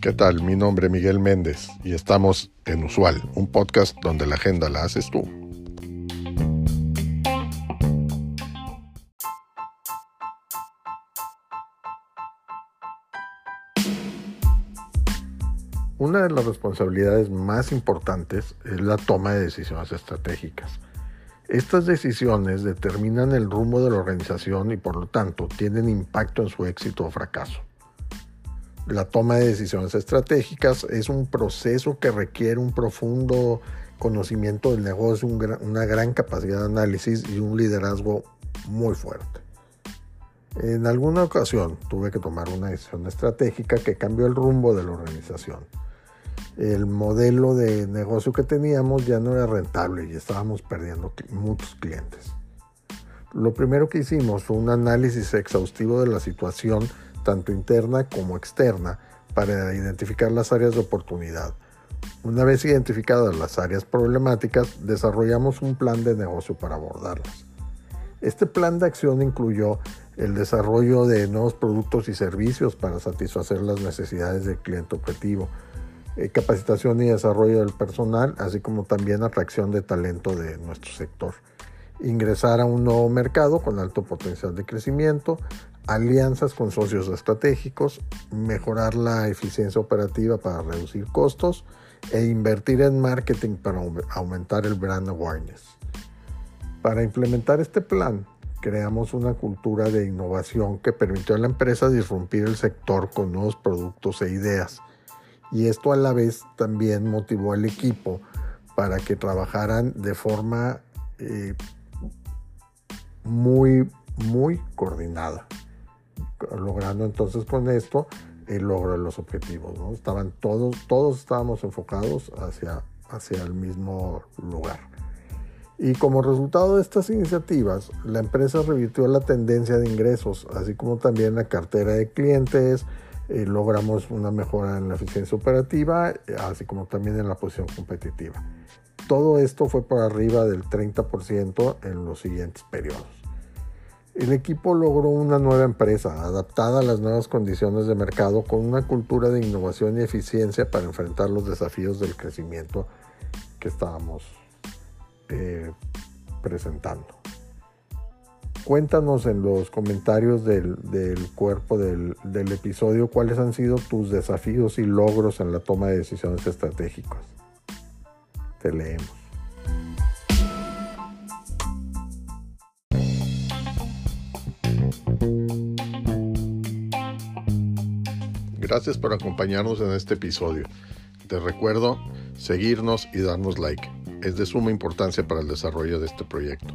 ¿Qué tal? Mi nombre es Miguel Méndez y estamos en Usual, un podcast donde la agenda la haces tú. Una de las responsabilidades más importantes es la toma de decisiones estratégicas. Estas decisiones determinan el rumbo de la organización y por lo tanto tienen impacto en su éxito o fracaso. La toma de decisiones estratégicas es un proceso que requiere un profundo conocimiento del negocio, una gran capacidad de análisis y un liderazgo muy fuerte. En alguna ocasión tuve que tomar una decisión estratégica que cambió el rumbo de la organización el modelo de negocio que teníamos ya no era rentable y estábamos perdiendo muchos clientes. Lo primero que hicimos fue un análisis exhaustivo de la situación, tanto interna como externa, para identificar las áreas de oportunidad. Una vez identificadas las áreas problemáticas, desarrollamos un plan de negocio para abordarlas. Este plan de acción incluyó el desarrollo de nuevos productos y servicios para satisfacer las necesidades del cliente objetivo, eh, capacitación y desarrollo del personal, así como también atracción de talento de nuestro sector. Ingresar a un nuevo mercado con alto potencial de crecimiento, alianzas con socios estratégicos, mejorar la eficiencia operativa para reducir costos e invertir en marketing para aumentar el brand awareness. Para implementar este plan, creamos una cultura de innovación que permitió a la empresa disrumpir el sector con nuevos productos e ideas y esto a la vez también motivó al equipo para que trabajaran de forma eh, muy, muy coordinada, logrando entonces con esto el logro de los objetivos. ¿no? Estaban todos, todos estábamos enfocados hacia, hacia el mismo lugar. Y como resultado de estas iniciativas, la empresa revirtió la tendencia de ingresos, así como también la cartera de clientes, eh, logramos una mejora en la eficiencia operativa, así como también en la posición competitiva. Todo esto fue por arriba del 30% en los siguientes periodos. El equipo logró una nueva empresa adaptada a las nuevas condiciones de mercado con una cultura de innovación y eficiencia para enfrentar los desafíos del crecimiento que estábamos eh, presentando. Cuéntanos en los comentarios del, cuerpo del, del, episodio cuáles han sido tus desafíos y logros en la toma de decisiones estratégicas. Te leemos. Gracias por acompañarnos en este episodio. Te recuerdo seguirnos y darnos like. Es de suma importancia para el desarrollo de este proyecto.